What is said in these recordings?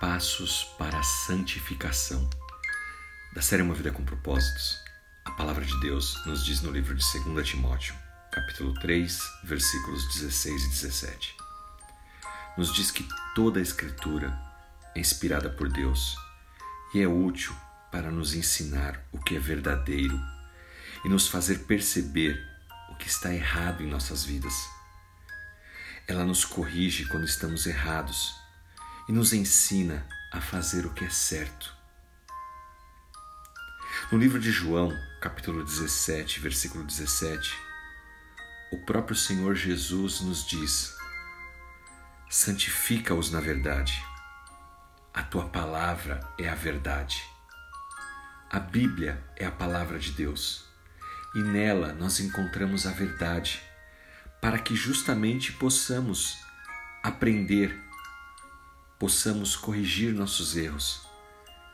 Passos para a Santificação. Da série Uma Vida com Propósitos, a palavra de Deus nos diz no livro de 2 Timóteo, capítulo 3, versículos 16 e 17. Nos diz que toda a Escritura é inspirada por Deus e é útil para nos ensinar o que é verdadeiro e nos fazer perceber o que está errado em nossas vidas. Ela nos corrige quando estamos errados e nos ensina a fazer o que é certo. No livro de João, capítulo 17, versículo 17, o próprio Senhor Jesus nos diz: Santifica-os na verdade. A tua palavra é a verdade. A Bíblia é a palavra de Deus e nela nós encontramos a verdade, para que justamente possamos aprender, possamos corrigir nossos erros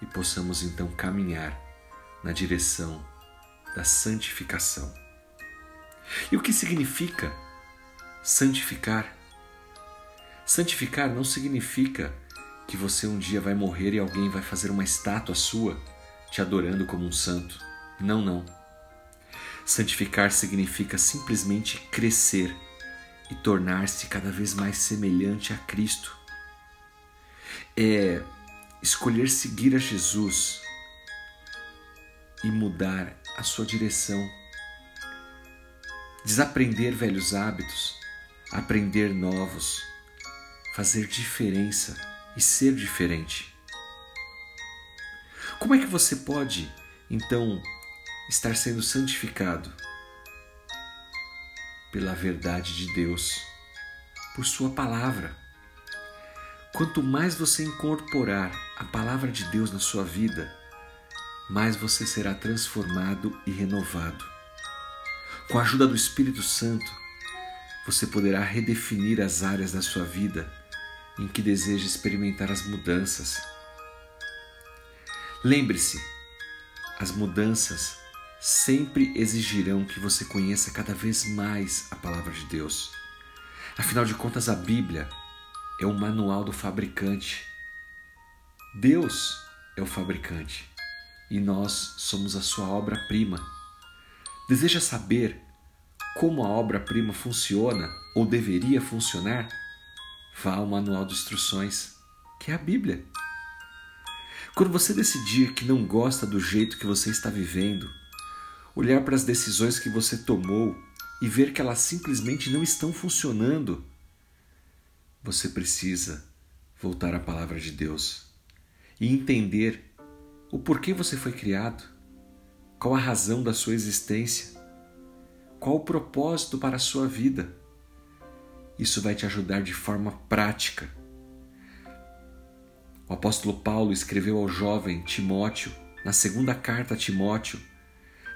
e possamos então caminhar na direção da santificação. E o que significa santificar? Santificar não significa que você um dia vai morrer e alguém vai fazer uma estátua sua te adorando como um santo. Não, não. Santificar significa simplesmente crescer e tornar-se cada vez mais semelhante a Cristo. É escolher seguir a Jesus e mudar a sua direção. Desaprender velhos hábitos, aprender novos, fazer diferença e ser diferente. Como é que você pode, então, estar sendo santificado? Pela verdade de Deus, por Sua palavra. Quanto mais você incorporar a palavra de Deus na sua vida, mais você será transformado e renovado. Com a ajuda do Espírito Santo, você poderá redefinir as áreas da sua vida em que deseja experimentar as mudanças. Lembre-se, as mudanças sempre exigirão que você conheça cada vez mais a palavra de Deus. Afinal de contas, a Bíblia é o manual do fabricante. Deus é o fabricante e nós somos a sua obra-prima. Deseja saber como a obra-prima funciona ou deveria funcionar? Vá ao manual de instruções, que é a Bíblia. Quando você decidir que não gosta do jeito que você está vivendo, olhar para as decisões que você tomou e ver que elas simplesmente não estão funcionando, você precisa voltar à palavra de Deus e entender o porquê você foi criado, qual a razão da sua existência, qual o propósito para a sua vida. Isso vai te ajudar de forma prática. O apóstolo Paulo escreveu ao jovem Timóteo, na segunda carta a Timóteo,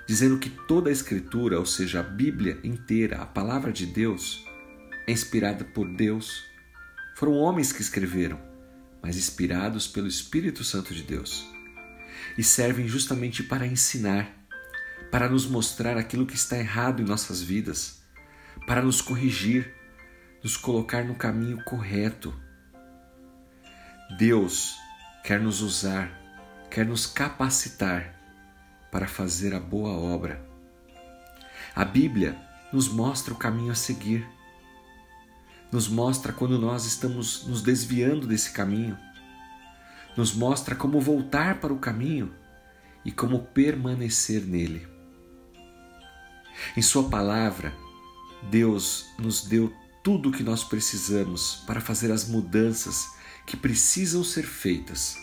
dizendo que toda a Escritura, ou seja, a Bíblia inteira, a palavra de Deus, é inspirada por Deus. Foram homens que escreveram, mas inspirados pelo Espírito Santo de Deus e servem justamente para ensinar, para nos mostrar aquilo que está errado em nossas vidas, para nos corrigir, nos colocar no caminho correto. Deus quer nos usar, quer nos capacitar para fazer a boa obra. A Bíblia nos mostra o caminho a seguir, nos mostra quando nós estamos nos desviando desse caminho nos mostra como voltar para o caminho e como permanecer nele. Em Sua palavra, Deus nos deu tudo o que nós precisamos para fazer as mudanças que precisam ser feitas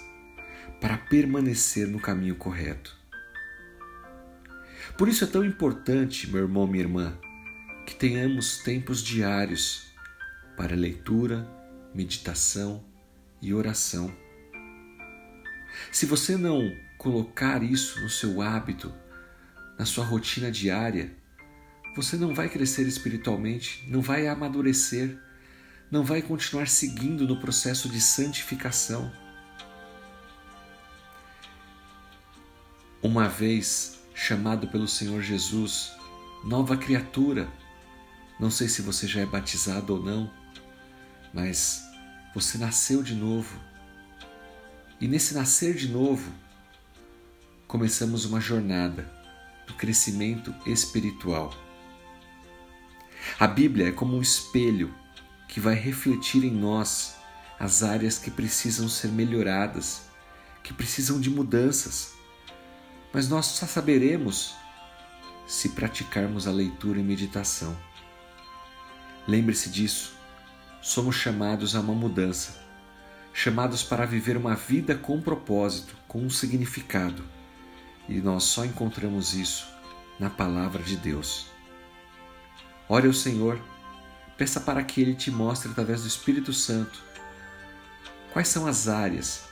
para permanecer no caminho correto. Por isso é tão importante, meu irmão, minha irmã, que tenhamos tempos diários para leitura, meditação e oração. Se você não colocar isso no seu hábito, na sua rotina diária, você não vai crescer espiritualmente, não vai amadurecer, não vai continuar seguindo no processo de santificação. Uma vez chamado pelo Senhor Jesus, nova criatura, não sei se você já é batizado ou não, mas você nasceu de novo E nesse nascer de novo, começamos uma jornada do crescimento espiritual. A Bíblia é como um espelho que vai refletir em nós as áreas que precisam ser melhoradas, que precisam de mudanças. Mas nós só saberemos se praticarmos a leitura e meditação. Lembre-se disso. Somos chamados a uma mudança, chamados para viver uma vida com propósito, com um significado. E nós só encontramos isso na palavra de Deus. Ore ao Senhor, peça para que Ele te mostre através do Espírito Santo quais são as áreas,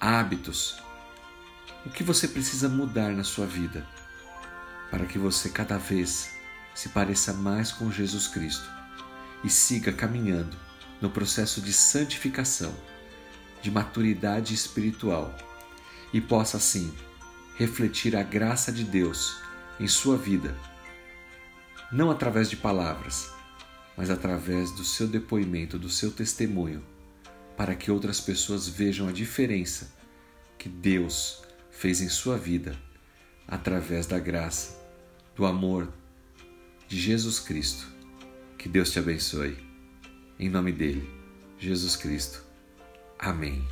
hábitos, o que você precisa mudar na sua vida para que você cada vez se pareça mais com Jesus Cristo e siga caminhando no processo de santificação, de maturidade espiritual e possa assim refletir a graça de Deus em sua vida, não através de palavras, mas através do seu depoimento, do seu testemunho, para que outras pessoas vejam a diferença que Deus fez em sua vida através da graça do amor de Jesus Cristo. Que Deus te abençoe. Em nome dele, Jesus Cristo. Amém.